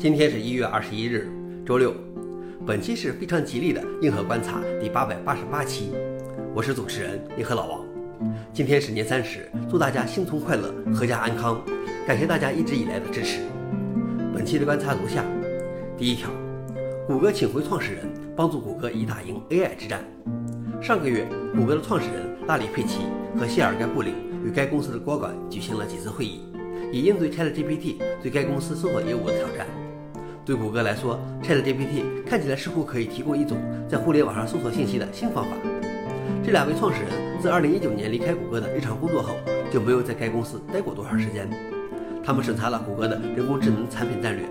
今天是一月二十一日，周六。本期是非常吉利的硬核观察第八百八十八期，我是主持人硬核老王。今天是年三十，祝大家新春快乐，阖家安康。感谢大家一直以来的支持。本期的观察如下：第一条，谷歌请回创始人，帮助谷歌以打赢 AI 之战。上个月，谷歌的创始人拉里·佩奇和谢尔盖·布林与该公司的高管举行了几次会议。以应对 ChatGPT 对该公司搜索业务的挑战。对谷歌来说，ChatGPT 看起来似乎可以提供一种在互联网上搜索信息的新方法。这两位创始人自2019年离开谷歌的日常工作后，就没有在该公司待过多长时间。他们审查了谷歌的人工智能产品战略，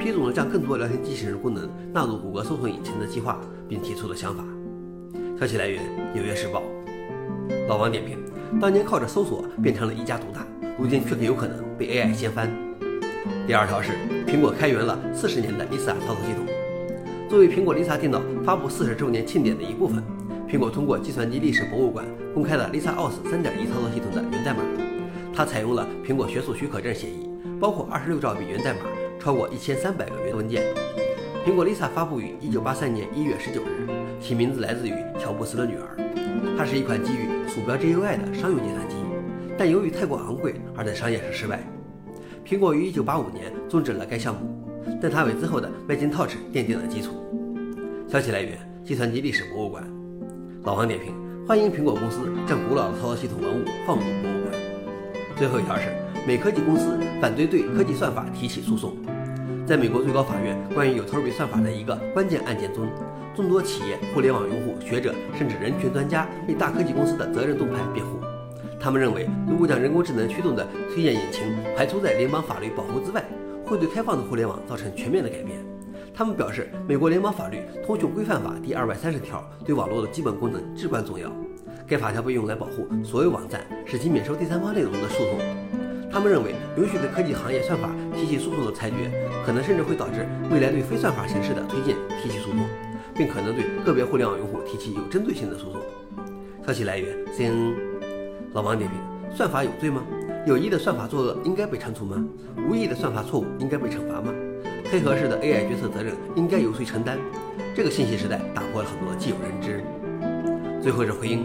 批准了将更多聊天机器人功能纳入谷歌搜索引擎的计划，并提出了想法。消息来源：纽约时报。老王点评：当年靠着搜索变成了一家独大。如今却有可能被 AI 掀翻。第二条是，苹果开源了四十年的 Lisa 操作系统。作为苹果 Lisa 电脑发布四十周年庆典的一部分，苹果通过计算机历史博物馆公开了 Lisa OS 3.1操作系统的源代码。它采用了苹果学术许可证协议，包括二十六兆笔源代码，超过一千三百个源文件。苹果 Lisa 发布于一九八三年一月十九日，其名字来自于乔布斯的女儿。它是一款基于鼠标 GUI 的商用计算机。但由于太过昂贵，而在商业上失败。苹果于1985年终止了该项目，但它为之后的 Macintosh 奠定了基础。消息来源：计算机历史博物馆。老王点评：欢迎苹果公司将古老的操作系统文物放入博物馆。最后一条是，美科技公司反对对科技算法提起诉讼。在美国最高法院关于有头比算法的一个关键案件中，众多企业、互联网用户、学者甚至人权专家为大科技公司的责任盾牌辩护。他们认为，如果将人工智能驱动的推荐引擎排除在联邦法律保护之外，会对开放的互联网造成全面的改变。他们表示，美国联邦法律《通讯规范法》第二百三十条对网络的基本功能至关重要。该法条被用来保护所有网站，使其免受第三方内容的诉讼。他们认为，允许对科技行业算法提起诉讼的裁决，可能甚至会导致未来对非算法形式的推荐提起诉讼，并可能对个别互联网用户提起有针对性的诉讼。消息来源：CNN。老王点评：算法有罪吗？有意的算法作恶应该被惩处吗？无意的算法错误应该被惩罚吗？黑盒式的 AI 决策责任应该由谁承担？这个信息时代打破了很多既有认知。最后是回应：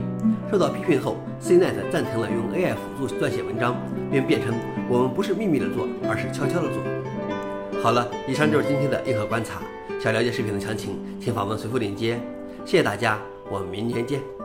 受到批评后，CNET 暂停了用 AI 辅助撰写文章，并辩称我们不是秘密的做，而是悄悄的做。好了，以上就是今天的硬核观察。想了解视频的详情，请访问随后链接。谢谢大家，我们明天见。